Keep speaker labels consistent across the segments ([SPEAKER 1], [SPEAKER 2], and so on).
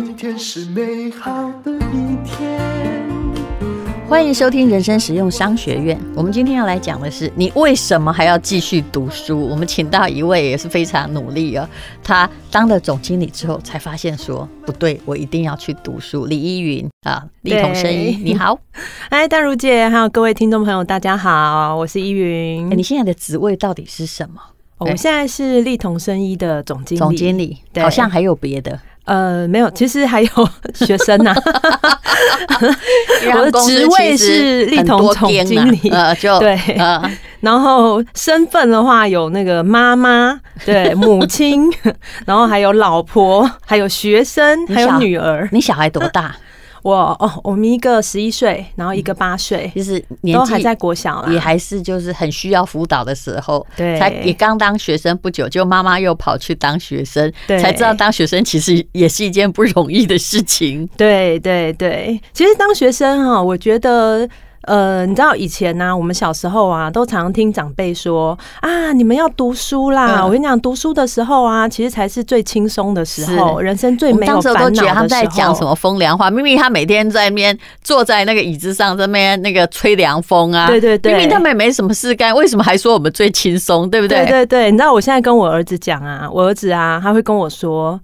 [SPEAKER 1] 今天是美好的一天。
[SPEAKER 2] 欢迎收听人生实用商学院。我们今天要来讲的是，你为什么还要继续读书？我们请到一位也是非常努力哦，他当了总经理之后，才发现说不对，我一定要去读书。李依云啊，丽彤生一，你好，
[SPEAKER 3] 哎，大如姐，还有各位听众朋友，大家好，我是依云。
[SPEAKER 2] 哎，你现在的职位到底是什么？
[SPEAKER 3] 我现在是力同生医的总经理，
[SPEAKER 2] 总经理，好像还有别的。
[SPEAKER 3] 呃，没有，其实还有 学生呐、啊。我的职位是丽彤总经理，呃，就对，呃、然后身份的话有那个妈妈，对，母亲，然后还有老婆，还有学生，还有女儿。
[SPEAKER 2] 你小孩多大？
[SPEAKER 3] 我哦，我们一个十一岁，然后一个八岁，
[SPEAKER 2] 就是
[SPEAKER 3] 都还在国小，
[SPEAKER 2] 也还是就是很需要辅导的时候，
[SPEAKER 3] 对，
[SPEAKER 2] 才也刚当学生不久，就妈妈又跑去当学生，对，才知道当学生其实也是一件不容易的事情。
[SPEAKER 3] 对对对，其实当学生哈，我觉得。呃，你知道以前呢、啊，我们小时候啊，都常听长辈说啊，你们要读书啦。嗯、我跟你讲，读书的时候啊，其实才是最轻松的时候，人生最没有烦恼的时候。当时都觉得他们在讲
[SPEAKER 2] 什么风凉话，明明他每天在那边坐在那个椅子上，这边那个吹凉风啊，
[SPEAKER 3] 对对对，
[SPEAKER 2] 明明他们也没什么事干，为什么还说我们最轻松，对不对？
[SPEAKER 3] 对对对，你知道我现在跟我儿子讲啊，我儿子啊，他会跟我说。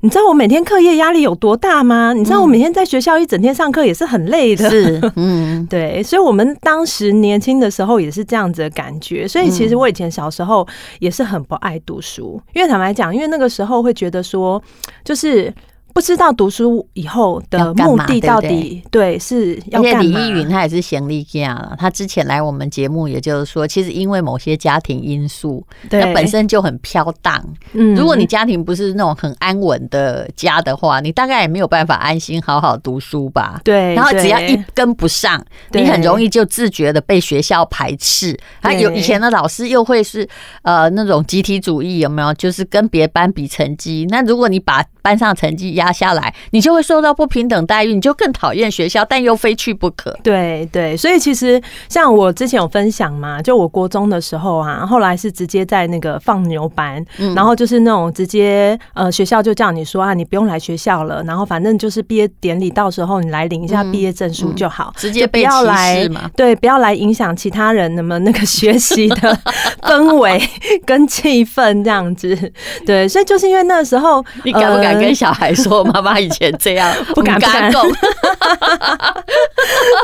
[SPEAKER 3] 你知道我每天课业压力有多大吗？你知道我每天在学校一整天上课也是很累的。
[SPEAKER 2] 是，嗯，
[SPEAKER 3] 对，所以我们当时年轻的时候也是这样子的感觉。所以其实我以前小时候也是很不爱读书，因为坦白讲，因为那个时候会觉得说，就是。不知道读书以后的目的到底，对，是要干嘛？
[SPEAKER 2] 李依云他也是贤利家了。他之前来我们节目，也就是说，其实因为某些家庭因素，那本身就很飘荡。嗯，如果你家庭不是那种很安稳的家的话，你大概也没有办法安心好好读书吧？
[SPEAKER 3] 对。
[SPEAKER 2] 然后只要一跟不上，你很容易就自觉的被学校排斥。还有以前的老师又会是呃那种集体主义，有没有？就是跟别班比成绩。那如果你把班上成绩压下来，你就会受到不平等待遇，你就更讨厌学校，但又非去不可。
[SPEAKER 3] 对对，所以其实像我之前有分享嘛，就我国中的时候啊，后来是直接在那个放牛班，嗯、然后就是那种直接呃学校就叫你说啊，你不用来学校了，然后反正就是毕业典礼到时候你来领一下毕业证书就好，嗯嗯、直接不要来对，不要来影响其他人那么那个学习的 氛围跟气氛这样子。对，所以就是因为那时候
[SPEAKER 2] 你敢不敢跟小孩说？妈妈以前这样 不敢不敢动，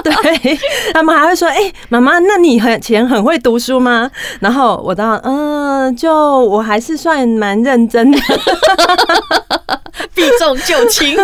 [SPEAKER 3] 对，他们还会说：“哎、欸，妈妈，那你以前很会读书吗？”然后我当嗯，就我还是算蛮认真的，
[SPEAKER 2] 避重就轻，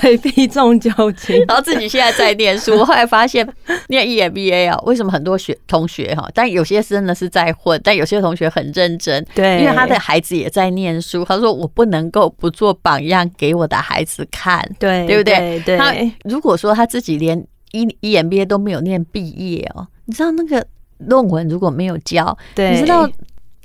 [SPEAKER 3] 对，避重就轻。
[SPEAKER 2] 然后自己现在在念书，后来发现念 EMBA 啊，为什么很多学同学哈，但有些真的是在混，但有些同学很认真，
[SPEAKER 3] 对，
[SPEAKER 2] 因为他的孩子也在念书，他说我不能够不做榜样给我的孩子看，对，对不对？
[SPEAKER 3] 对，
[SPEAKER 2] 他如果说他自己连 E EMBA 都没有念毕业哦，你知道那个论文如果没有交，
[SPEAKER 3] 对，
[SPEAKER 2] 你知道。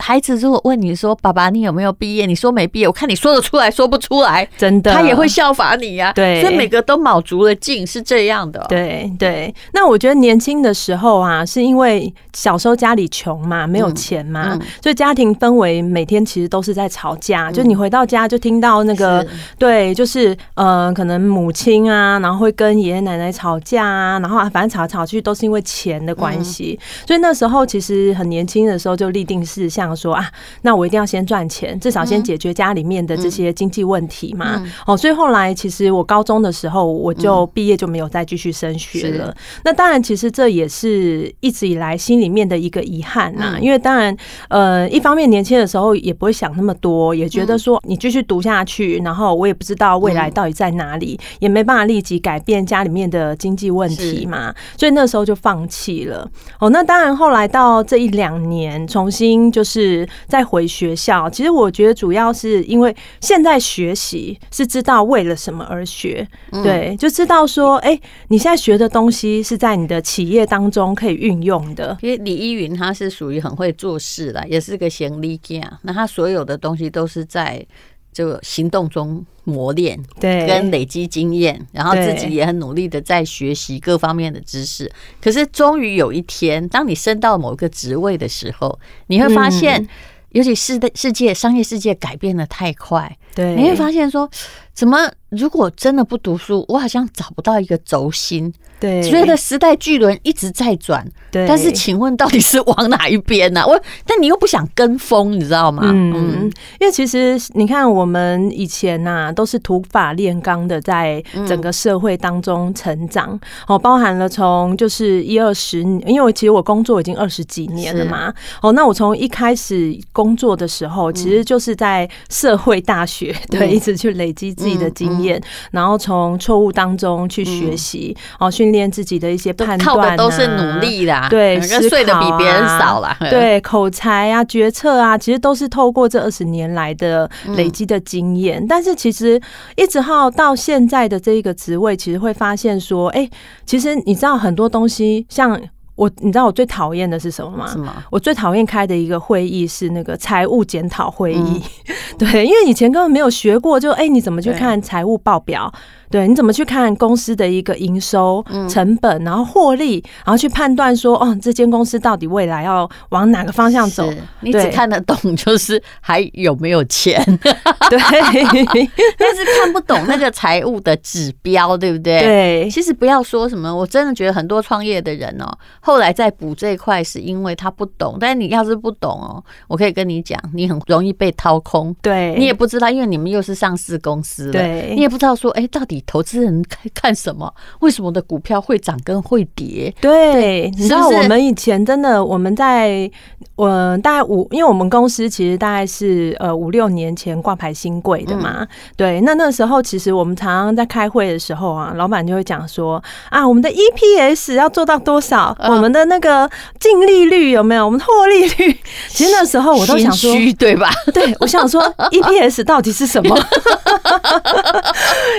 [SPEAKER 2] 孩子如果问你说：“爸爸，你有没有毕业？”你说没毕业，我看你说得出来说不出来，
[SPEAKER 3] 真的，
[SPEAKER 2] 他也会效法你呀、啊。
[SPEAKER 3] 对，
[SPEAKER 2] 所以每个都卯足了劲，是这样的、喔。
[SPEAKER 3] 对对，那我觉得年轻的时候啊，是因为小时候家里穷嘛，没有钱嘛，嗯嗯、所以家庭氛围每天其实都是在吵架。嗯、就你回到家就听到那个，对，就是呃，可能母亲啊，然后会跟爷爷奶奶吵架啊，然后啊反正吵来吵去都是因为钱的关系。嗯、所以那时候其实很年轻的时候就立定志向。说啊，那我一定要先赚钱，至少先解决家里面的这些经济问题嘛。嗯嗯、哦，所以后来其实我高中的时候，我就毕业就没有再继续升学了。嗯、那当然，其实这也是一直以来心里面的一个遗憾呐。嗯、因为当然，呃，一方面年轻的时候也不会想那么多，也觉得说你继续读下去，然后我也不知道未来到底在哪里，也没办法立即改变家里面的经济问题嘛。所以那时候就放弃了。哦，那当然后来到这一两年，重新就是。是在回学校，其实我觉得主要是因为现在学习是知道为了什么而学，对，就知道说，哎，你现在学的东西是在你的企业当中可以运用的。
[SPEAKER 2] 因为李依云他是属于很会做事的，也是个贤力家，那他所有的东西都是在这个行动中磨练，
[SPEAKER 3] 对，
[SPEAKER 2] 跟累积经验，然后自己也很努力的在学习各方面的知识。可是终于有一天，当你升到某个职位的时候，你会发现尤其是的世界商业世界改变的太快，
[SPEAKER 3] 对，
[SPEAKER 2] 你会发现说，怎么如果真的不读书，我好像找不到一个轴心。
[SPEAKER 3] 对，
[SPEAKER 2] 觉得时代巨轮一直在转，
[SPEAKER 3] 对。
[SPEAKER 2] 但是，请问到底是往哪一边呢？我，但你又不想跟风，你知道吗？
[SPEAKER 3] 嗯，因为其实你看，我们以前呐，都是土法炼钢的，在整个社会当中成长。哦，包含了从就是一二十年，因为其实我工作已经二十几年了嘛。哦，那我从一开始工作的时候，其实就是在社会大学，对，一直去累积自己的经验，然后从错误当中去学习，哦，训。练自己的一些判断，
[SPEAKER 2] 靠的都是努力啦，
[SPEAKER 3] 对，
[SPEAKER 2] 睡得比别人少啦，
[SPEAKER 3] 对，口才啊，决策啊，其实都是透过这二十年来的累积的经验。嗯、但是其实一直到到现在的这一个职位，其实会发现说，哎、欸，其实你知道很多东西，像我，你知道我最讨厌的是什么吗？什么？我最讨厌开的一个会议是那个财务检讨会议。嗯、对，因为以前根本没有学过，就哎、欸，你怎么去看财务报表？对，你怎么去看公司的一个营收、成本，然后获利，然后去判断说，哦，这间公司到底未来要往哪个方向走？
[SPEAKER 2] 你只看得懂就是还有没有钱，
[SPEAKER 3] 对，
[SPEAKER 2] 但是看不懂那个财务的指标，对不对？
[SPEAKER 3] 对，
[SPEAKER 2] 其实不要说什么，我真的觉得很多创业的人哦，后来在补这一块是因为他不懂，但是你要是不懂哦，我可以跟你讲，你很容易被掏空。
[SPEAKER 3] 对，
[SPEAKER 2] 你也不知道，因为你们又是上市公司了，对，你也不知道说，哎，到底。投资人看看什么？为什么的股票会涨跟会跌？
[SPEAKER 3] 对，你知道我们以前真的，我们在我大概五，因为我们公司其实大概是呃五六年前挂牌新贵的嘛。对，那那时候其实我们常常在开会的时候啊，老板就会讲说啊，我们的 EPS 要做到多少？我们的那个净利率有没有？我们的获利率？其实那时候我都想说，
[SPEAKER 2] 对吧？
[SPEAKER 3] 对，我想说 EPS 到底是什么？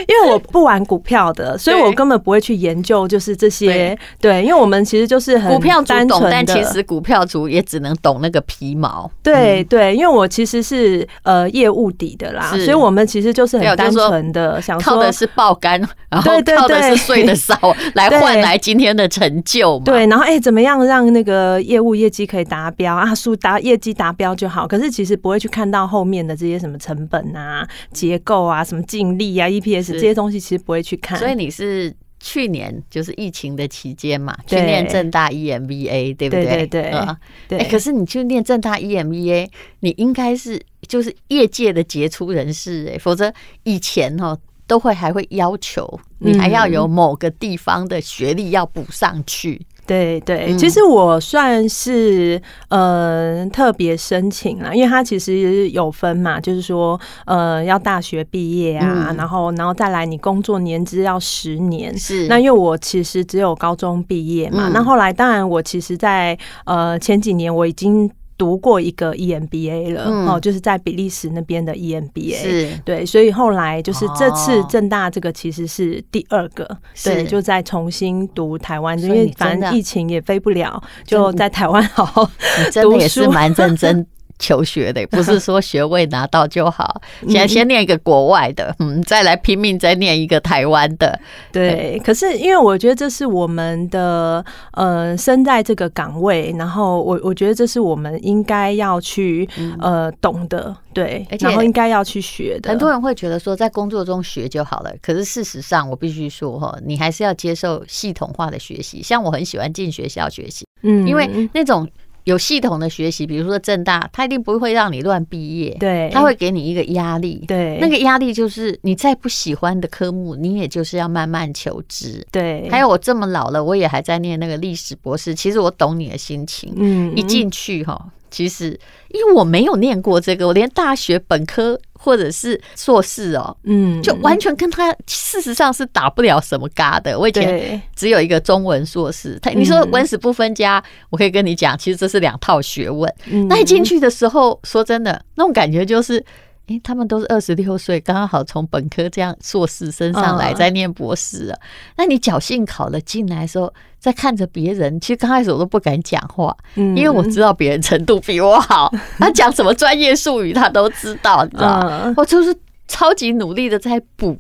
[SPEAKER 3] 因为我。不玩股票的，所以我根本不会去研究，就是这些。对，因为我们其实就是很
[SPEAKER 2] 股票族懂，但其实股票族也只能懂那个皮毛。
[SPEAKER 3] 对对，因为我其实是呃业务底的啦，所以我们其实就是很单纯的想说，
[SPEAKER 2] 靠的是爆肝，然后靠的是睡得少来换来今天的成就嘛。
[SPEAKER 3] 对，然后哎，怎么样让那个业务业绩可以达标啊？数达业绩达标就好。可是其实不会去看到后面的这些什么成本啊、结构啊、什么净利啊、EPS 这些东西。其实不会去看，
[SPEAKER 2] 所以你是去年就是疫情的期间嘛，去念正大 EMBA，对不对？
[SPEAKER 3] 对对对。
[SPEAKER 2] 对、欸，可是你去念正大 EMBA，你应该是就是业界的杰出人士哎、欸，否则以前哦都会还会要求你还要有某个地方的学历要补上去。
[SPEAKER 3] 对对，其实我算是呃特别申请啦，因为它其实有分嘛，就是说呃要大学毕业啊，然后然后再来你工作年资要十年，是。那因为我其实只有高中毕业嘛，那后来当然我其实在呃前几年我已经。读过一个 EMBA 了，哦，就是在比利时那边的 EMBA，是。对，所以后来就是这次正大这个其实是第二个，对，就再重新读台湾，因为反正疫情也飞不了，就在台湾好好读书，
[SPEAKER 2] 真的也是蛮认真。求学的不是说学位拿到就好，先先念一个国外的，嗯，再来拼命再念一个台湾的。
[SPEAKER 3] 对，可是因为我觉得这是我们的呃身在这个岗位，然后我我觉得这是我们应该要去呃懂的，对，然后应该要去学的。
[SPEAKER 2] 很多人会觉得说在工作中学就好了，可是事实上我必须说哈，你还是要接受系统化的学习。像我很喜欢进学校学习，嗯，因为那种。有系统的学习，比如说正大，他一定不会让你乱毕业，对，他会给你一个压力，对，那个压力就是你再不喜欢的科目，你也就是要慢慢求知，对。还有我这么老了，我也还在念那个历史博士，其实我懂你的心情，嗯，一进去哈。其实，因为我没有念过这个，我连大学本科或者是硕士哦，嗯，就完全跟他事实上是打不了什么嘎的。我以前只有一个中文硕士，他你说文史不分家，我可以跟你讲，其实这是两套学问。那一进去的时候，说真的，那种感觉就是。哎，他们都是二十六岁，刚刚好从本科这样硕士升上来，在念博士啊。那你侥幸考了进来的时候，在看着别人，其实刚开始我都不敢讲话，因为我知道别人程度比我好，他讲什么专业术语他都知道，你知道吗？我就是超级努力的在补。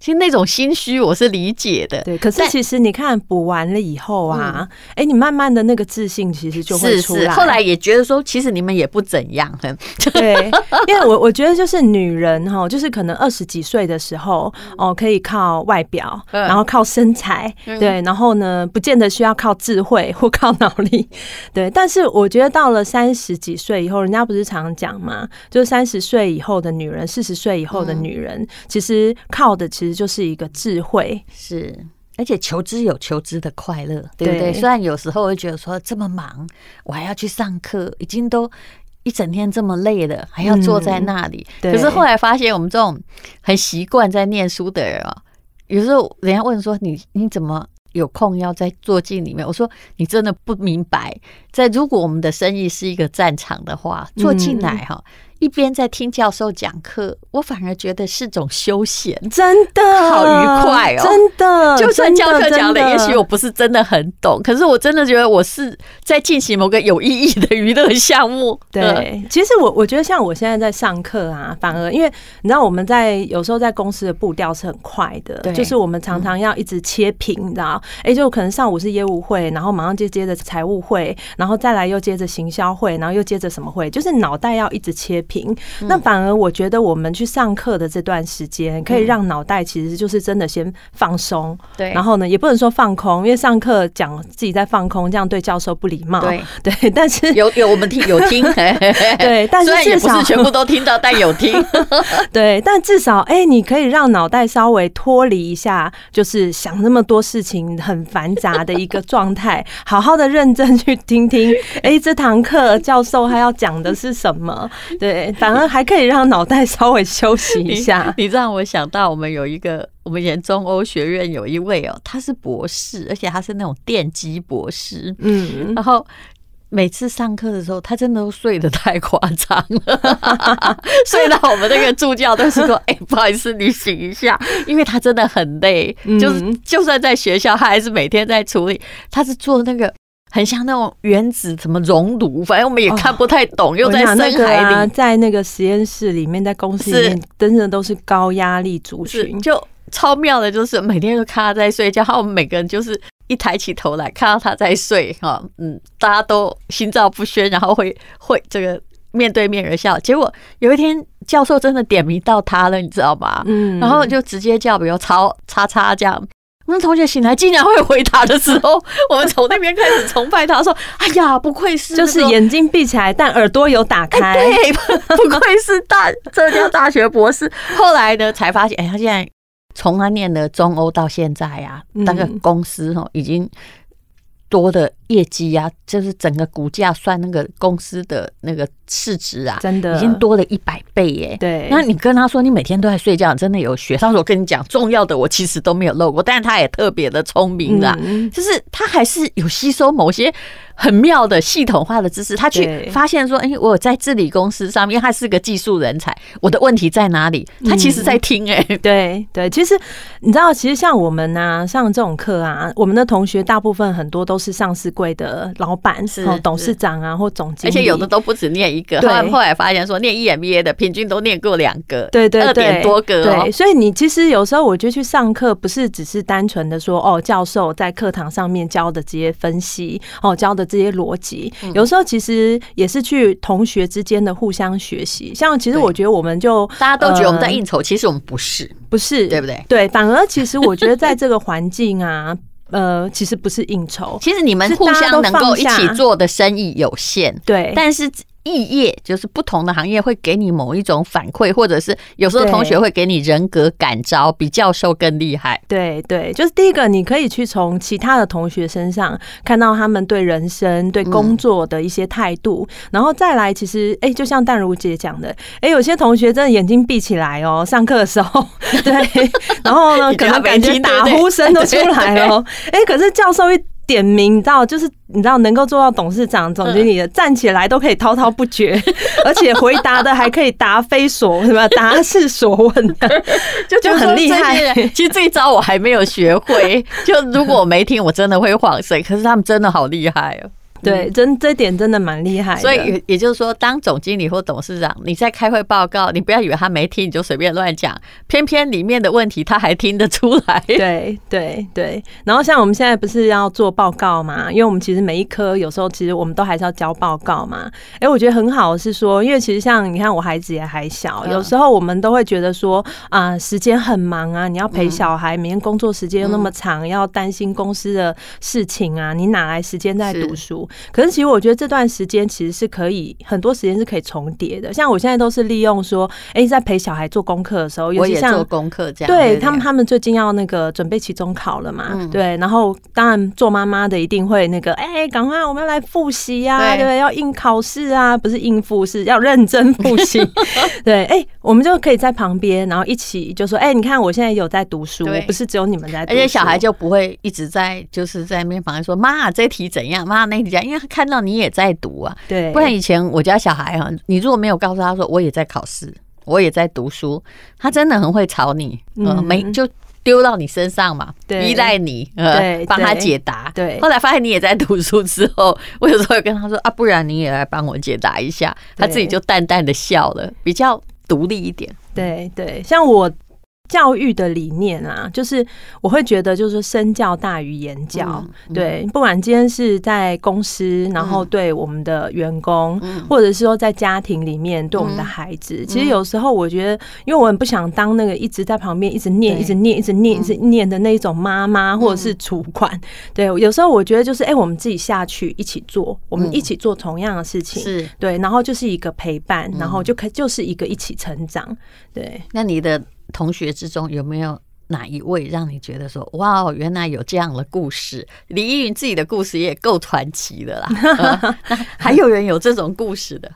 [SPEAKER 2] 其实那种心虚我是理解的，
[SPEAKER 3] 对。可是其实你看补完了以后啊，哎、嗯，你慢慢的那个自信其实就会出来。
[SPEAKER 2] 是是，后来也觉得说，其实你们也不怎样，
[SPEAKER 3] 对。因为我我觉得就是女人哈，就是可能二十几岁的时候哦，可以靠外表，然后靠身材，对，然后呢，不见得需要靠智慧 或靠脑力，对。但是我觉得到了三十几岁以后，人家不是常讲嘛，就是三十岁以后的女人，四十岁以后的女人，其实靠的其实。就是一个智慧，
[SPEAKER 2] 是，而且求知有求知的快乐，对不对？虽然有时候会觉得说这么忙，我还要去上课，已经都一整天这么累了，还要坐在那里。可是后来发现，我们这种很习惯在念书的人啊，有时候人家问说你你怎么有空要在坐进里面？我说你真的不明白，在如果我们的生意是一个战场的话，坐进来哈。一边在听教授讲课，我反而觉得是种休闲，
[SPEAKER 3] 真的
[SPEAKER 2] 好愉快哦！
[SPEAKER 3] 真的，
[SPEAKER 2] 就算教课讲的，也许我不是真的很懂，可是我真的觉得我是在进行某个有意义的娱乐项目。
[SPEAKER 3] 对，其实我我觉得像我现在在上课啊，反而因为你知道我们在有时候在公司的步调是很快的，就是我们常常要一直切屏，你知道？哎，就可能上午是业务会，然后马上就接着财务会，然后再来又接着行销会，然后又接着什么会，就是脑袋要一直切。平，那反而我觉得我们去上课的这段时间，可以让脑袋其实就是真的先放松，对，然后呢，也不能说放空，因为上课讲自己在放空，这样对教授不礼貌，对 对。但是
[SPEAKER 2] 有有我们听有听，
[SPEAKER 3] 对，但是至少
[SPEAKER 2] 不是全部都听到，但有听，
[SPEAKER 3] 对，但至少哎，你可以让脑袋稍微脱离一下，就是想那么多事情很繁杂的一个状态，好好的认真去听听，哎，这堂课教授他要讲的是什么？对。反而还可以让脑袋稍微休息一下。
[SPEAKER 2] 你让我想到，我们有一个，我们研中欧学院有一位哦，他是博士，而且他是那种电机博士。嗯，然后每次上课的时候，他真的都睡得太夸张了，睡到我们那个助教都是说：“哎，不好意思，你醒一下。”因为他真的很累，就是就算在学校，他还是每天在处理。他是做那个。很像那种原子什么熔炉，反正我们也看不太懂。哦、又在深海里，
[SPEAKER 3] 啊、在那个实验室里面，在公司里面，真的都是高压力族群，
[SPEAKER 2] 就超妙的，就是每天都看他在睡觉，然后我们每个人就是一抬起头来看到他在睡，哈，嗯，大家都心照不宣，然后会 会这个面对面而笑。结果有一天教授真的点名到他了，你知道吗？嗯，然后就直接叫，比如曹叉叉这样。我们同学醒来竟然会回答的时候，我们从那边开始崇拜他，说：“哎呀，不愧是，
[SPEAKER 3] 就是眼睛闭起来，但耳朵有打开。
[SPEAKER 2] 欸”对，不愧是大浙江大学博士。后来呢，才发现，哎，他现在从他念的中欧到现在呀，那个公司哦，已经多的业绩呀，就是整个股价算那个公司的那个。市值啊，真的。已经多了一百倍耶！对，那你跟他说你每天都在睡觉，真的有学。上次我跟你讲，重要的我其实都没有漏过，但是他也特别的聪明啊，就是他还是有吸收某些很妙的系统化的知识，他去发现说，哎，我在治理公司上面，他是个技术人才，我的问题在哪里？他其实在听哎，
[SPEAKER 3] 对对，其实你知道，其实像我们啊，上这种课啊，我们的同学大部分很多都是上市柜的老板，是董事长啊或总经理，
[SPEAKER 2] 而且有的都不止念一个，对，后来发现说念 EMBA 的平均都念过两个，
[SPEAKER 3] 对对对，二
[SPEAKER 2] 点多个。
[SPEAKER 3] 对，所以你其实有时候我觉得去上课不是只是单纯的说哦，教授在课堂上面教的这些分析哦，教的这些逻辑，有时候其实也是去同学之间的互相学习。像其实我觉得我们就
[SPEAKER 2] 大家都觉得我们在应酬，其实我们不是，
[SPEAKER 3] 不是，
[SPEAKER 2] 对不对？
[SPEAKER 3] 对，反而其实我觉得在这个环境啊，呃，其实不是应酬，
[SPEAKER 2] 其实你们互相能够一起做的生意有限，
[SPEAKER 3] 对，
[SPEAKER 2] 但是。异业就是不同的行业会给你某一种反馈，或者是有时候同学会给你人格感召，比教授更厉害。
[SPEAKER 3] 对对，就是第一个，你可以去从其他的同学身上看到他们对人生、对工作的一些态度，嗯、然后再来，其实哎、欸，就像淡如姐讲的，哎、欸，有些同学真的眼睛闭起来哦，上课的时候，对，然后呢，可能感觉打呼声都出来了，哎、欸，可是教授一。点名到就是你知道能够做到董事长、总经理的站起来都可以滔滔不绝，而且回答的还可以答非所什么答是所问的，就就很厉害。
[SPEAKER 2] 其实这一招我还没有学会，就如果我没听，我真的会晃神。可是他们真的好厉害哦。
[SPEAKER 3] 对，真这点真的蛮厉害的。
[SPEAKER 2] 所以也也就是说，当总经理或董事长，你在开会报告，你不要以为他没听，你就随便乱讲，偏偏里面的问题他还听得出来。
[SPEAKER 3] 对对对。然后像我们现在不是要做报告嘛？因为我们其实每一科有时候其实我们都还是要交报告嘛。哎，我觉得很好是说，因为其实像你看我孩子也还小，有时候我们都会觉得说啊，时间很忙啊，你要陪小孩，每天工作时间又那么长，要担心公司的事情啊，你哪来时间在读书？可是其实我觉得这段时间其实是可以很多时间是可以重叠的。像我现在都是利用说，哎，在陪小孩做功课的时候，
[SPEAKER 2] 我也做功课这样。
[SPEAKER 3] 对他们，他们最近要那个准备期中考了嘛？对，然后当然做妈妈的一定会那个，哎，赶快我们要来复习呀，对不对？要应考试啊，不是应付，是要认真复习。对，哎，我们就可以在旁边，然后一起就说，哎，你看我现在有在读书，不是只有你们在而
[SPEAKER 2] 且小孩就不会一直在就是在面旁边说，妈，这题怎样？妈，那题因为他看到你也在读啊。
[SPEAKER 3] 对，
[SPEAKER 2] 不然以前我家小孩啊，你如果没有告诉他说我也在考试，我也在读书，他真的很会吵你，嗯，没就丢到你身上嘛，依赖你，呃，帮他解答。对，后来发现你也在读书之后，我有时候会跟他说啊，不然你也来帮我解答一下，他自己就淡淡的笑了，比较独立一点。
[SPEAKER 3] 对对，像我。教育的理念啊，就是我会觉得，就是身教大于言教。对，不管今天是在公司，然后对我们的员工，或者是说在家庭里面对我们的孩子，其实有时候我觉得，因为我很不想当那个一直在旁边一直念、一直念、一直念、一直念的那一种妈妈或者是主管。对，有时候我觉得就是，哎，我们自己下去一起做，我们一起做同样的事情，是对，然后就是一个陪伴，然后就可就是一个一起成长。对，
[SPEAKER 2] 那你的。同学之中有没有哪一位让你觉得说，哇，原来有这样的故事？李依云自己的故事也够传奇的啦，还有人有这种故事的？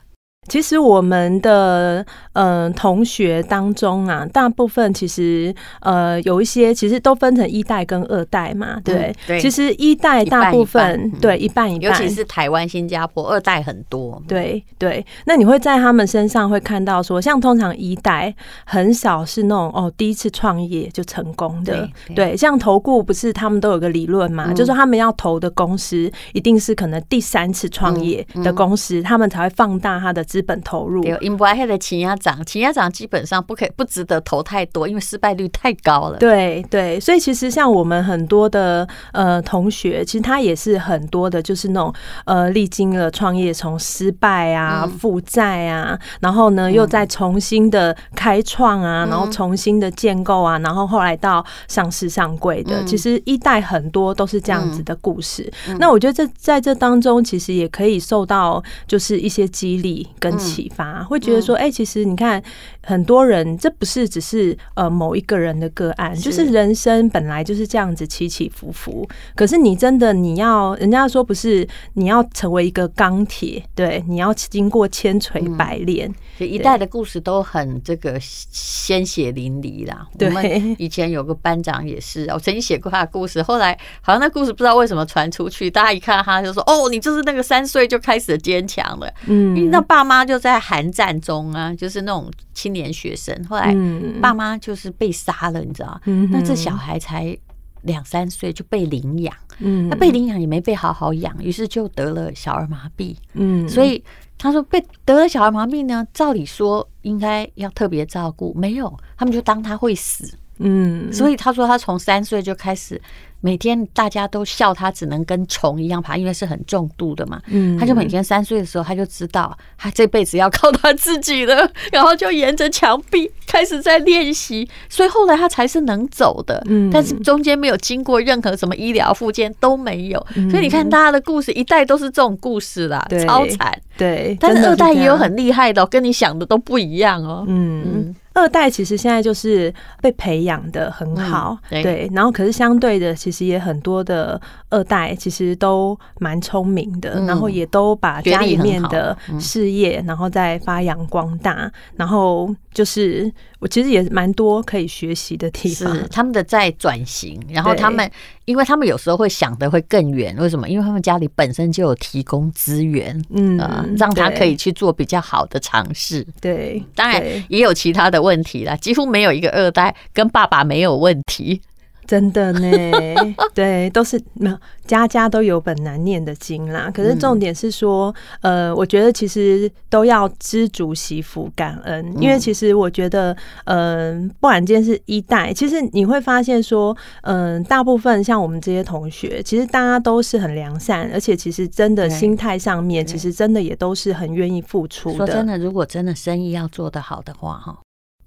[SPEAKER 3] 其实我们的嗯、呃、同学当中啊，大部分其实呃有一些其实都分成一代跟二代嘛，对、嗯、对。其实一代大部分对一半一半，
[SPEAKER 2] 尤其是台湾、新加坡二代很多。
[SPEAKER 3] 对对。那你会在他们身上会看到说，像通常一代很少是那种哦第一次创业就成功的，对。对像投顾不是他们都有个理论嘛，嗯、就是他们要投的公司一定是可能第三次创业的公司，他们才会放大他的。资本投入，
[SPEAKER 2] 因为还的企业长，企业长基本上不可以不值得投太多，因为失败率太高了。
[SPEAKER 3] 对对，所以其实像我们很多的呃同学，其实他也是很多的，就是那种呃历经了创业从失败啊、负债啊，然后呢又再重新的开创啊，然后重新的建构啊，然后后来到上市上柜的，其实一代很多都是这样子的故事。那我觉得这在这当中，其实也可以受到就是一些激励。跟启发，会觉得说，哎，其实你看，很多人这不是只是呃某一个人的个案，就是人生本来就是这样子起起伏伏。可是你真的你要，人家说不是你要成为一个钢铁，对，你要经过千锤百炼。
[SPEAKER 2] 一代的故事都很这个鲜血淋漓啦。我们以前有个班长也是，我曾经写过他的故事，后来好像那故事不知道为什么传出去，大家一看他就说，哦，你就是那个三岁就开始坚强了，嗯，因为那爸妈。就在寒战中啊，就是那种青年学生。后来爸妈就是被杀了，你知道？那这小孩才两三岁就被领养，嗯，那被领养也没被好好养，于是就得了小儿麻痹。嗯，所以他说被得了小儿麻痹呢，照理说应该要特别照顾，没有，他们就当他会死。嗯，所以他说他从三岁就开始。每天大家都笑他只能跟虫一样爬，因为是很重度的嘛。嗯，他就每天三岁的时候，他就知道他这辈子要靠他自己了，然后就沿着墙壁开始在练习，所以后来他才是能走的。嗯，但是中间没有经过任何什么医疗附件都没有，所以你看大家的故事一代都是这种故事啦，超惨。对，但是二代也有很厉害的，跟你想的都不一样哦。嗯。
[SPEAKER 3] 二代其实现在就是被培养的很好，嗯、对，对，然后可是相对的，其实也很多的二代其实都蛮聪明的，嗯、然后也都把家里面的事业，然后再发扬光大，嗯、然后就是我其实也蛮多可以学习的地方。
[SPEAKER 2] 是他们的在转型，然后他们。因为他们有时候会想的会更远，为什么？因为他们家里本身就有提供资源，嗯，呃，让他可以去做比较好的尝试。
[SPEAKER 3] 对，
[SPEAKER 2] 当然也有其他的问题啦，几乎没有一个二代跟爸爸没有问题。
[SPEAKER 3] 真的呢，对，都是没有家家都有本难念的经啦。可是重点是说，嗯、呃，我觉得其实都要知足惜福感恩，嗯、因为其实我觉得，嗯、呃，不管今天是一代，其实你会发现说，嗯、呃，大部分像我们这些同学，其实大家都是很良善，而且其实真的心态上面，其实真的也都是很愿意付出的。
[SPEAKER 2] 说真的，如果真的生意要做得好的话，哈。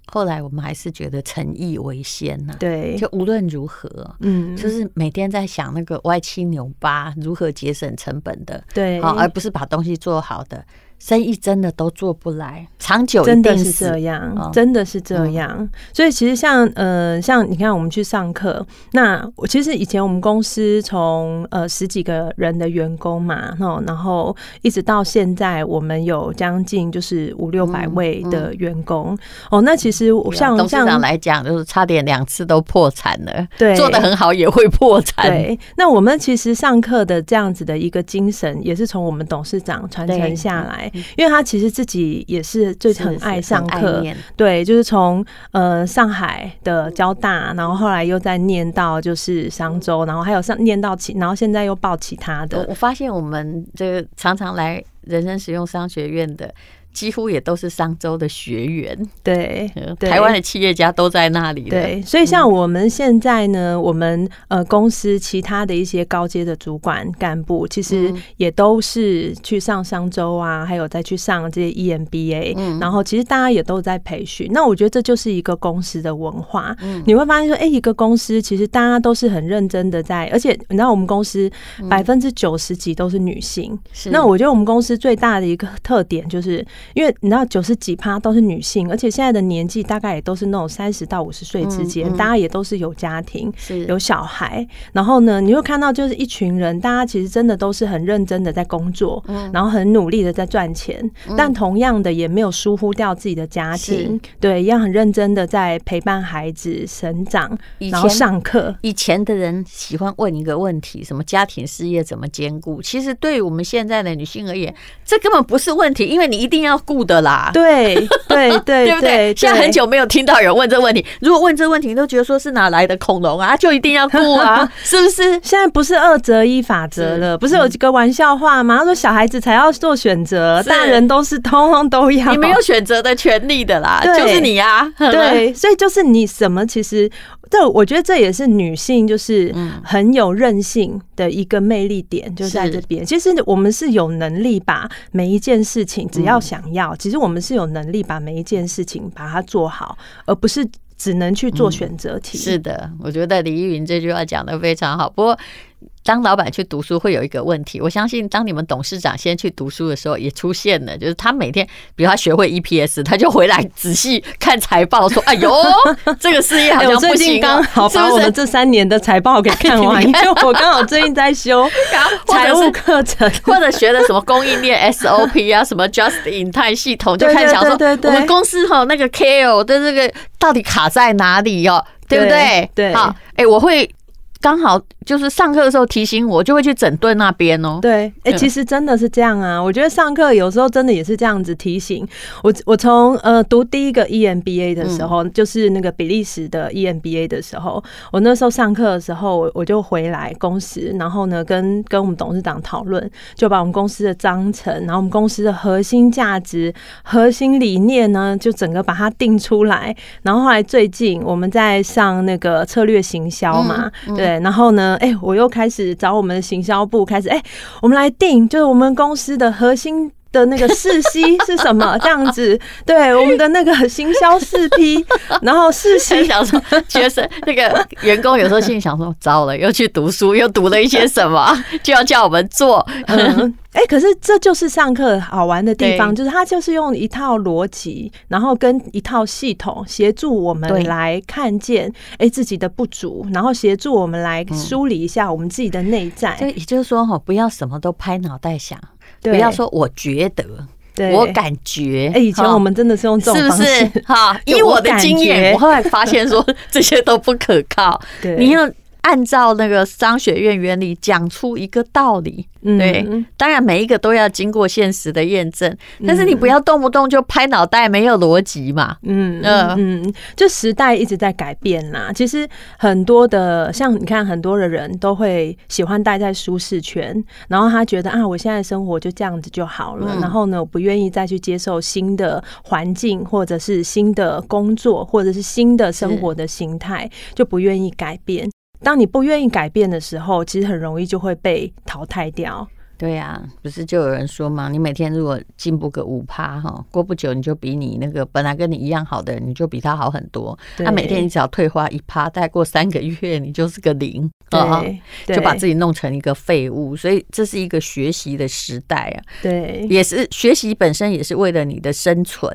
[SPEAKER 2] 后来我们还是觉得诚意为先呐，
[SPEAKER 3] 对，
[SPEAKER 2] 就无论如何，嗯，就是每天在想那个歪七扭八如何节省成本的，
[SPEAKER 3] 对，
[SPEAKER 2] 好，而不是把东西做好的。生意真的都做不来，长久
[SPEAKER 3] 真的是这样，真的是这样。所以其实像呃，像你看，我们去上课，那我其实以前我们公司从呃十几个人的员工嘛，然后一直到现在，我们有将近就是五六百位的员工哦。那其实像
[SPEAKER 2] 董事长来讲，就是差点两次都破产了，
[SPEAKER 3] 对，
[SPEAKER 2] 做的很好也会破产。
[SPEAKER 3] 对，那我们其实上课的这样子的一个精神，也是从我们董事长传承下来。因为他其实自己也是最很爱上课，对，就是从呃上海的交大，然后后来又再念到就是商周，然后还有上念到其，然后现在又报其他的。
[SPEAKER 2] 我发现我们这个常常来人生实用商学院的。几乎也都是商周的学员，
[SPEAKER 3] 对，
[SPEAKER 2] 台湾的企业家都在那里。
[SPEAKER 3] 对，所以像我们现在呢，我们呃公司其他的一些高阶的主管干部，其实也都是去上商周啊，还有再去上这些 EMBA，嗯，然后其实大家也都在培训。那我觉得这就是一个公司的文化。你会发现说，哎，一个公司其实大家都是很认真的在，而且你知道我们公司百分之九十几都是女性。那我觉得我们公司最大的一个特点就是。因为你知道九十几趴都是女性，而且现在的年纪大概也都是那种三十到五十岁之间，大家也都是有家庭、有小孩。然后呢，你会看到就是一群人，大家其实真的都是很认真的在工作，然后很努力的在赚钱，但同样的也没有疏忽掉自己的家庭，对，一样很认真的在陪伴孩子成长，然后上课。
[SPEAKER 2] 以前的人喜欢问一个问题：什么家庭事业怎么兼顾？其实对于我们现在的女性而言，这根本不是问题，因为你一定要。顾的啦，
[SPEAKER 3] 对对对 对不对？
[SPEAKER 2] 现在很久没有听到有人问这个问题。如果问这个问题，你都觉得说是哪来的恐龙啊？就一定要顾啊？是不是？
[SPEAKER 3] 现在不是二择一法则了？不是有几个玩笑话吗？他说小孩子才要做选择，大人都是通通都要。
[SPEAKER 2] 你没有选择的权利的啦，就是你啊。
[SPEAKER 3] 对，所以就是你什么？其实这我觉得这也是女性就是很有韧性的一个魅力点，就在这边。其实我们是有能力把每一件事情，只要想。要，其实我们是有能力把每一件事情把它做好，而不是只能去做选择题。
[SPEAKER 2] 嗯。是的，我觉得李依云这句话讲得非常好。不过。当老板去读书会有一个问题，我相信当你们董事长先去读书的时候，也出现了，就是他每天，比如他学会 EPS，他就回来仔细看财报，说：“哎呦，这个事业好像不行。”最近
[SPEAKER 3] 刚好把我们这三年的财报给看完，因为我刚好最近在修 财务课程，
[SPEAKER 2] 或者学的什么供应链 SOP 啊，什么 Just in Time 系统，就开始想说，我们公司哈那个 KO 的这个到底卡在哪里哦，对不对？
[SPEAKER 3] 对，
[SPEAKER 2] 好，哎，我会。刚好就是上课的时候提醒我，就会去整顿那边哦。
[SPEAKER 3] 对，哎，其实真的是这样啊。我觉得上课有时候真的也是这样子提醒我。我从呃读第一个 EMBA 的时候，就是那个比利时的 EMBA 的时候，我那时候上课的时候，我我就回来公司，然后呢跟跟我们董事长讨论，就把我们公司的章程，然后我们公司的核心价值、核心理念呢，就整个把它定出来。然后后来最近我们在上那个策略行销嘛，对。对然后呢，哎，我又开始找我们的行销部，开始哎，我们来定，就是我们公司的核心的那个四 C 是什么？这样子，对，我们的那个行销四 P，然后四 C
[SPEAKER 2] 想说，学生那个员工有时候心里想说，糟了，又去读书，又读了一些什么，就要叫我们做。
[SPEAKER 3] 嗯哎，可是这就是上课好玩的地方，就是他就是用一套逻辑，然后跟一套系统协助我们来看见哎自己的不足，然后协助我们来梳理一下我们自己的内在。
[SPEAKER 2] 也就是说哈，不要什么都拍脑袋想，不要说我觉得，我感觉。哎，
[SPEAKER 3] 以前我们真的是用这种方式，
[SPEAKER 2] 是不是？哈，以我的经验，我后来发现说 这些都不可靠。你要。按照那个商学院原理讲出一个道理。对，当然每一个都要经过现实的验证，但是你不要动不动就拍脑袋，没有逻辑嘛。
[SPEAKER 3] 嗯嗯嗯，就时代一直在改变啦。其实很多的，像你看，很多的人都会喜欢待在舒适圈，然后他觉得啊，我现在生活就这样子就好了。然后呢，我不愿意再去接受新的环境，或者是新的工作，或者是新的生活的形态，就不愿意改变。当你不愿意改变的时候，其实很容易就会被淘汰掉。
[SPEAKER 2] 对呀、啊，不是就有人说嘛，你每天如果进步个五趴哈，过不久你就比你那个本来跟你一样好的人，你就比他好很多。那每天你只要退化一趴，再过三个月你就是个零，对，就把自己弄成一个废物。所以这是一个学习的时代啊，
[SPEAKER 3] 对，
[SPEAKER 2] 也是学习本身也是为了你的生存。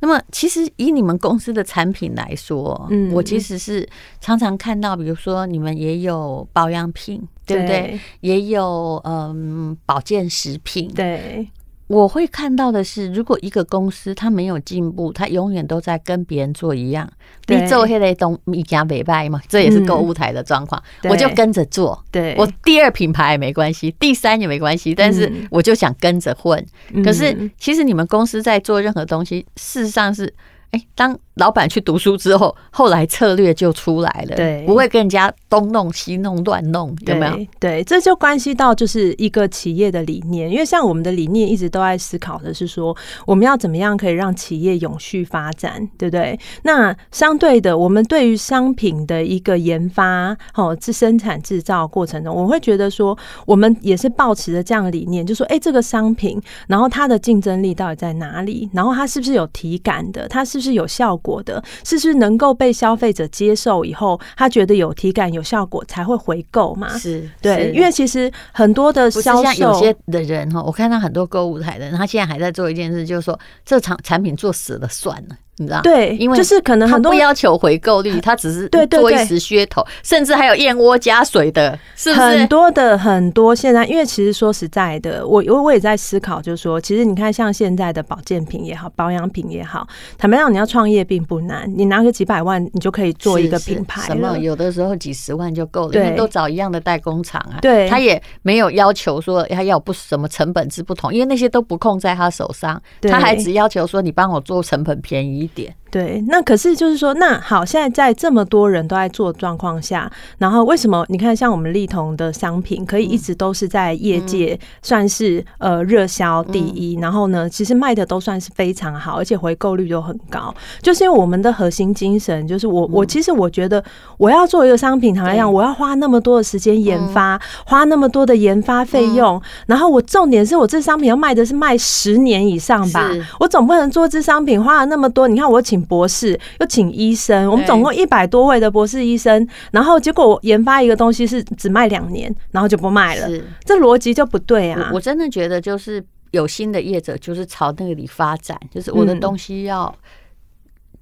[SPEAKER 2] 那么其实以你们公司的产品来说，嗯，我其实是常常看到，比如说你们也有保养品。对不对？也有嗯，保健食品。
[SPEAKER 3] 对，
[SPEAKER 2] 我会看到的是，如果一个公司它没有进步，它永远都在跟别人做一样。你做黑雷东一家北拜嘛，这也是购物台的状况。我就跟着做，
[SPEAKER 3] 对，
[SPEAKER 2] 我第二品牌也没关系，第三也没关系，但是我就想跟着混。可是其实你们公司在做任何东西，事实上是。哎，当老板去读书之后，后来策略就出来了，对，不会跟人家东弄西弄乱弄，有没有？
[SPEAKER 3] 对，这就关系到就是一个企业的理念，因为像我们的理念一直都在思考的是说，我们要怎么样可以让企业永续发展，对不对？那相对的，我们对于商品的一个研发，哦，自生产制造过程中，我会觉得说，我们也是抱持着这样的理念，就说，哎，这个商品，然后它的竞争力到底在哪里？然后它是不是有体感的？它是不是有效果的，是不是能够被消费者接受以后，他觉得有体感、有效果才会回购嘛？
[SPEAKER 2] 是
[SPEAKER 3] 对，因为其实很多的销售，
[SPEAKER 2] 有些的人哈，我看到很多购物台的人，他现在还在做一件事，就是说这产产品做死了算了。你知道？
[SPEAKER 3] 对，因为就是可能很多
[SPEAKER 2] 不要求回购率，他只是对做一时噱头，甚至还有燕窝加水的，是不是？
[SPEAKER 3] 很多的很多现在，因为其实说实在的，我我我也在思考，就是说，其实你看像现在的保健品也好，保养品也好，坦白讲，你要创业并不难，你拿个几百万，你就可以做一个品牌。
[SPEAKER 2] 什么有的时候几十万就够了，因为都找一样的代工厂啊。对，他也没有要求说他要不什么成本之不同，因为那些都不控在他手上，他还只要求说你帮我做成本便宜一点。
[SPEAKER 3] 对，那可是就是说，那好，现在在这么多人都在做状况下，然后为什么你看像我们丽彤的商品可以一直都是在业界算是呃热销第一，然后呢，其实卖的都算是非常好，而且回购率都很高，就是因为我们的核心精神就是我我其实我觉得我要做一个商品，坦白讲，我要花那么多的时间研发，花那么多的研发费用，然后我重点是我这商品要卖的是卖十年以上吧，我总不能做这商品花了那么多，你看我请。博士又请医生，我们总共一百多位的博士医生，然后结果我研发一个东西是只卖两年，然后就不卖了，这逻辑就不对啊！
[SPEAKER 2] 我真的觉得就是有新的业者就是朝那里发展，就是我的东西要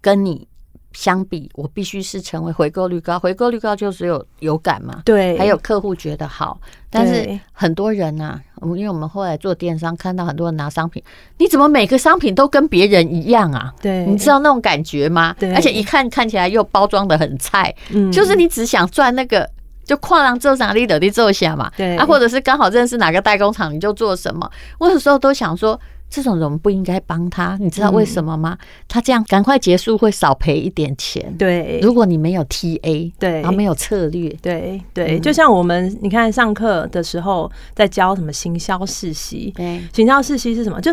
[SPEAKER 2] 跟你。相比，我必须是成为回购率高，回购率高就只有有感嘛，
[SPEAKER 3] 对，
[SPEAKER 2] 还有客户觉得好。但是很多人呐、啊，因为我们后来做电商，看到很多人拿商品，你怎么每个商品都跟别人一样啊？
[SPEAKER 3] 对，
[SPEAKER 2] 你知道那种感觉吗？
[SPEAKER 3] 对，
[SPEAKER 2] 而且一看看起来又包装的很菜，嗯，就是你只想赚那个，就跨浪做啥你得你做下嘛，
[SPEAKER 3] 对，
[SPEAKER 2] 啊，或者是刚好认识哪个代工厂你就做什么。我有时候都想说。这种人不应该帮他，你知道为什么吗？嗯、他这样赶快结束会少赔一点钱。
[SPEAKER 3] 对，
[SPEAKER 2] 如果你没有 TA，
[SPEAKER 3] 对，
[SPEAKER 2] 然后没有策略，
[SPEAKER 3] 对对，就像我们你看上课的时候在教什么行销世袭，对，行销世袭是什么？就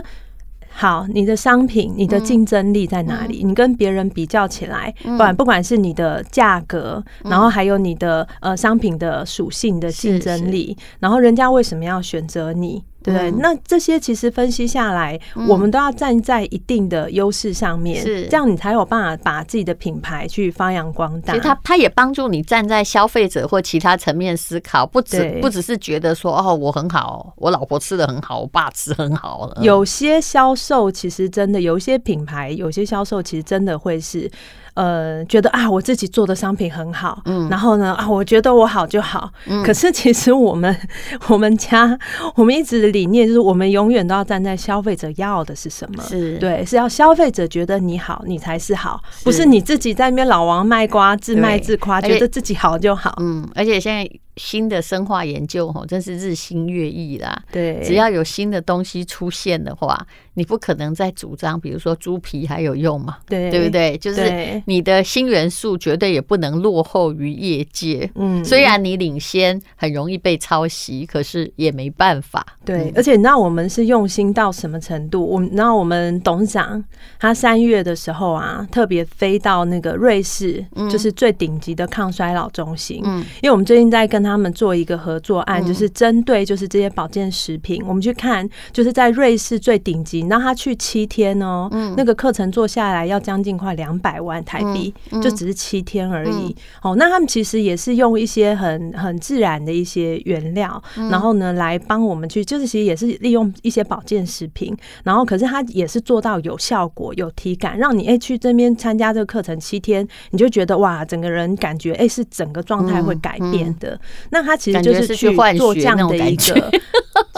[SPEAKER 3] 好，你的商品，你的竞争力在哪里？嗯、你跟别人比较起来，不管不管是你的价格，嗯、然后还有你的呃商品的属性的竞争力，然后人家为什么要选择你？对，那这些其实分析下来，我们都要站在一定的优势上面，是这样，你才有办法把自己的品牌去发扬光大。
[SPEAKER 2] 其实它它也帮助你站在消费者或其他层面思考，不只不只是觉得说哦，我很好，我老婆吃的很好，我爸吃很好。
[SPEAKER 3] 有些销售其实真的，有些品牌，有些销售其实真的会是。呃觉得啊，我自己做的商品很好，嗯，然后呢啊，我觉得我好就好，嗯，可是其实我们 我们家我们一直的理念就是，我们永远都要站在消费者要的是什么，
[SPEAKER 2] 是。
[SPEAKER 3] 对，是要消费者觉得你好，你才是好，是。不是你自己在那边老王卖瓜，自卖自夸，觉得自己好就好，
[SPEAKER 2] 嗯，而且现在。新的生化研究吼，真是日新月异啦。
[SPEAKER 3] 对，
[SPEAKER 2] 只要有新的东西出现的话，你不可能再主张，比如说猪皮还有用嘛？
[SPEAKER 3] 对，
[SPEAKER 2] 对不对？就是你的新元素绝对也不能落后于业界。嗯，虽然你领先，很容易被抄袭，可是也没办法。
[SPEAKER 3] 对，而且你知道我们是用心到什么程度？我们知道我们董事长他三月的时候啊，特别飞到那个瑞士，就是最顶级的抗衰老中心。嗯，因为我们最近在跟他们做一个合作案，就是针对就是这些保健食品，我们去看就是在瑞士最顶级，让他去七天哦，那个课程做下来要将近快两百万台币，就只是七天而已。哦，那他们其实也是用一些很很自然的一些原料，然后呢来帮我们去，就是其实也是利用一些保健食品，然后可是他也是做到有效果、有体感，让你哎去这边参加这个课程七天，你就觉得哇，整个人感觉哎是整个状态会改变的。那他其实就是去做这样 的一个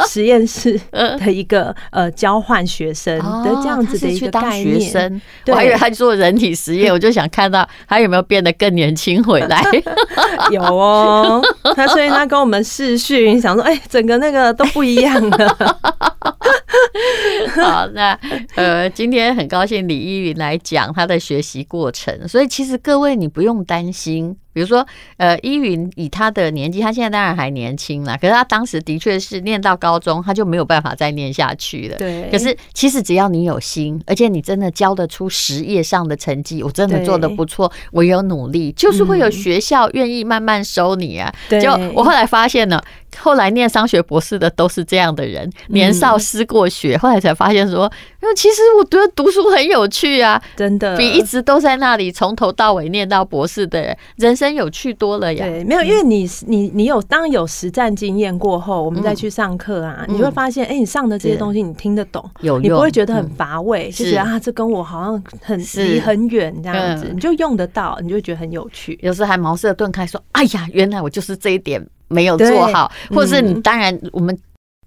[SPEAKER 3] 实验室的一个呃交换学生的这样子的一个概念。学生，
[SPEAKER 2] 我还以为他做人体实验，我就想看到他有没有变得更年轻回来。
[SPEAKER 3] 有哦，他所以他跟我们视讯，想说哎，整个那个都不一样了。
[SPEAKER 2] 好，那呃，今天很高兴李依云来讲他的学习过程，所以其实各位你不用担心。比如说，呃，依云以他的年纪，他现在当然还年轻啦，可是他当时的确是念到高中，他就没有办法再念下去了。
[SPEAKER 3] 对。
[SPEAKER 2] 可是其实只要你有心，而且你真的教得出实业上的成绩，我真的做得不错，我有努力，就是会有学校愿意慢慢收你啊。对。就我后来发现呢。后来念商学博士的都是这样的人，年少失过学，后来才发现说，其实我觉得读书很有趣啊，
[SPEAKER 3] 真的，
[SPEAKER 2] 比一直都在那里从头到尾念到博士的人，人生有趣多了呀。
[SPEAKER 3] 对，没有，因为你你你有当有实战经验过后，我们再去上课啊，你会发现，哎，你上的这些东西你听得懂，有用，你不会觉得很乏味，就觉得啊，这跟我好像很离很远这样子，你就用得到，你就觉得很有趣。
[SPEAKER 2] 有时还茅塞顿开，说，哎呀，原来我就是这一点。没有做好，或者是你当然，我们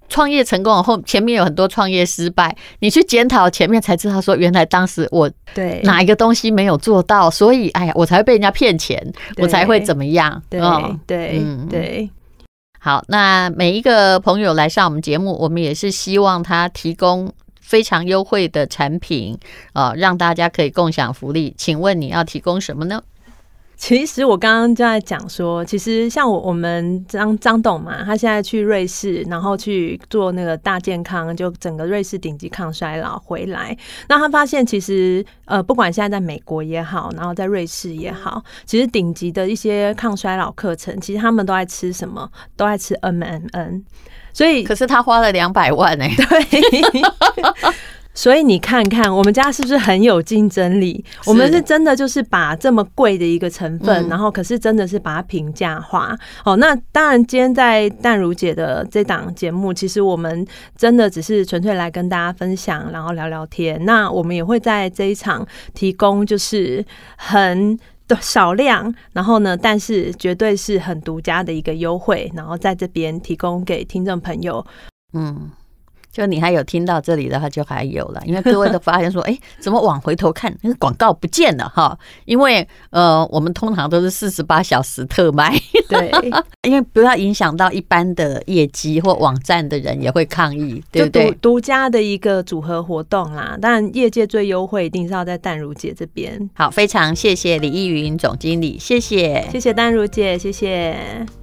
[SPEAKER 2] 创业成功后，前面有很多创业失败，你去检讨前面才知道说，原来当时我对哪一个东西没有做到，所以哎呀，我才会被人家骗钱，我才会怎么样？
[SPEAKER 3] 对对对。
[SPEAKER 2] 好，那每一个朋友来上我们节目，我们也是希望他提供非常优惠的产品啊，让大家可以共享福利。请问你要提供什么呢？
[SPEAKER 3] 其实我刚刚就在讲说，其实像我我们张张董嘛，他现在去瑞士，然后去做那个大健康，就整个瑞士顶级抗衰老回来，那他发现其实呃，不管现在在美国也好，然后在瑞士也好，其实顶级的一些抗衰老课程，其实他们都爱吃什么？都爱吃 MNN 所以
[SPEAKER 2] 可是他花了两百万哎、欸，
[SPEAKER 3] 对。所以你看看我们家是不是很有竞争力？我们是真的就是把这么贵的一个成分，然后可是真的是把它平价化。哦，那当然，今天在淡如姐的这档节目，其实我们真的只是纯粹来跟大家分享，然后聊聊天。那我们也会在这一场提供就是很少量，然后呢，但是绝对是很独家的一个优惠，然后在这边提供给听众朋友。嗯。
[SPEAKER 2] 就你还有听到这里的话，就还有了，因为各位都发现说，哎，怎么往回头看，那个广告不见了哈？因为呃，我们通常都是四十八小时特卖，
[SPEAKER 3] 对，
[SPEAKER 2] 因为不要影响到一般的业绩或网站的人也会抗议，对不对？
[SPEAKER 3] 独家的一个组合活动啦，当然业界最优惠一定是要在淡如姐这边。
[SPEAKER 2] 好，非常谢谢李依云总经理，谢谢，
[SPEAKER 3] 谢谢淡如姐，谢谢。